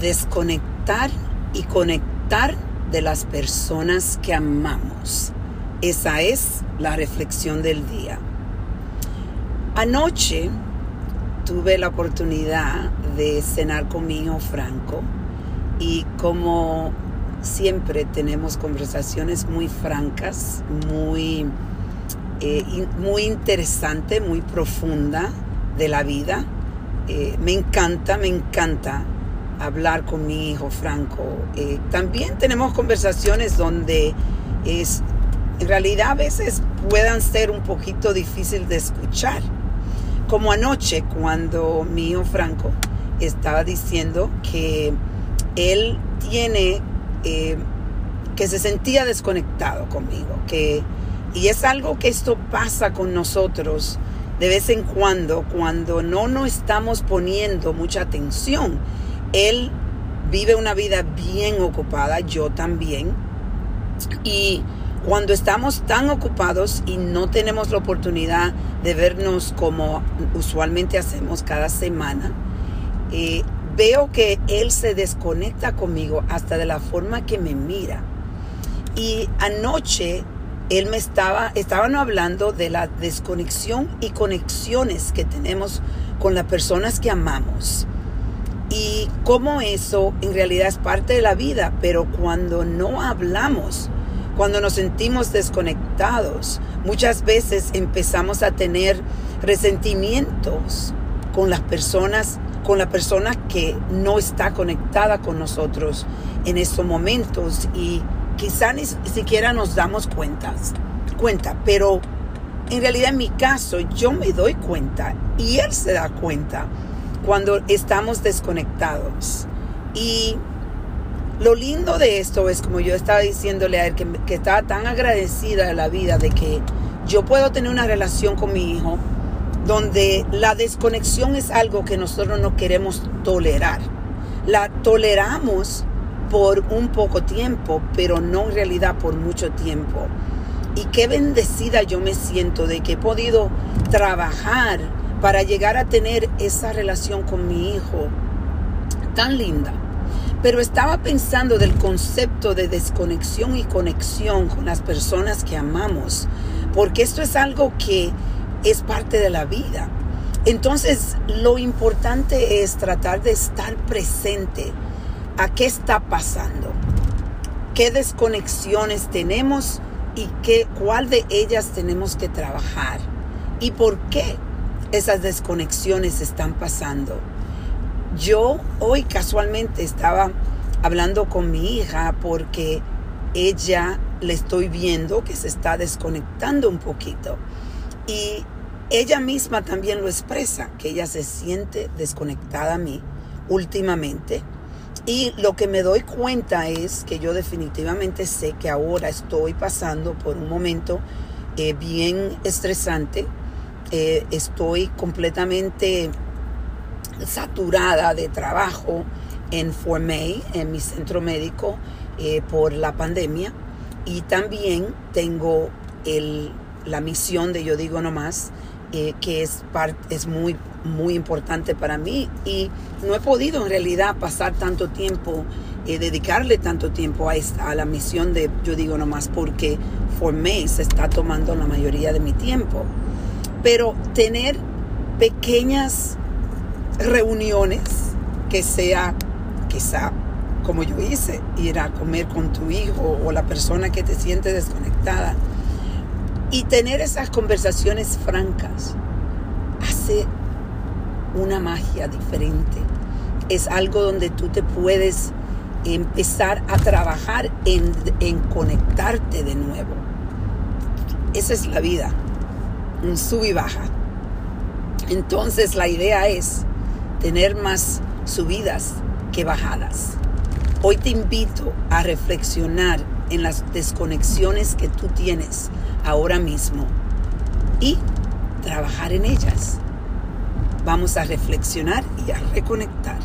desconectar y conectar de las personas que amamos. Esa es la reflexión del día. Anoche tuve la oportunidad de cenar con mi hijo Franco y como siempre tenemos conversaciones muy francas, muy, eh, muy interesante, muy profunda de la vida. Eh, me encanta, me encanta hablar con mi hijo Franco. Eh, también tenemos conversaciones donde es, en realidad a veces puedan ser un poquito difícil de escuchar. Como anoche cuando mi hijo Franco estaba diciendo que él tiene, eh, que se sentía desconectado conmigo, que, y es algo que esto pasa con nosotros de vez en cuando, cuando no nos estamos poniendo mucha atención él vive una vida bien ocupada, yo también. Y cuando estamos tan ocupados y no tenemos la oportunidad de vernos como usualmente hacemos cada semana, eh, veo que él se desconecta conmigo hasta de la forma que me mira. Y anoche él me estaba, estaban hablando de la desconexión y conexiones que tenemos con las personas que amamos y cómo eso en realidad es parte de la vida, pero cuando no hablamos, cuando nos sentimos desconectados, muchas veces empezamos a tener resentimientos con las personas, con la persona que no está conectada con nosotros en estos momentos y quizá ni siquiera nos damos cuentas, cuenta, pero en realidad en mi caso yo me doy cuenta y él se da cuenta cuando estamos desconectados. Y lo lindo de esto es, como yo estaba diciéndole a él, que, que estaba tan agradecida de la vida de que yo puedo tener una relación con mi hijo donde la desconexión es algo que nosotros no queremos tolerar. La toleramos por un poco tiempo, pero no en realidad por mucho tiempo. Y qué bendecida yo me siento de que he podido trabajar para llegar a tener esa relación con mi hijo tan linda. Pero estaba pensando del concepto de desconexión y conexión con las personas que amamos, porque esto es algo que es parte de la vida. Entonces, lo importante es tratar de estar presente a qué está pasando, qué desconexiones tenemos y qué, cuál de ellas tenemos que trabajar y por qué esas desconexiones están pasando. Yo hoy casualmente estaba hablando con mi hija porque ella le estoy viendo que se está desconectando un poquito. Y ella misma también lo expresa, que ella se siente desconectada a mí últimamente. Y lo que me doy cuenta es que yo definitivamente sé que ahora estoy pasando por un momento eh, bien estresante eh, estoy completamente saturada de trabajo en Formay, en mi centro médico, eh, por la pandemia. Y también tengo el, la misión de Yo Digo Nomás, eh, que es, es muy, muy importante para mí. Y no he podido en realidad pasar tanto tiempo, dedicarle tanto tiempo a, a la misión de Yo Digo Nomás, porque Formay se está tomando la mayoría de mi tiempo. Pero tener pequeñas reuniones que sea quizá como yo hice, ir a comer con tu hijo o la persona que te siente desconectada y tener esas conversaciones francas hace una magia diferente. Es algo donde tú te puedes empezar a trabajar en, en conectarte de nuevo. Esa es la vida un sub y baja. Entonces la idea es tener más subidas que bajadas. Hoy te invito a reflexionar en las desconexiones que tú tienes ahora mismo y trabajar en ellas. Vamos a reflexionar y a reconectar.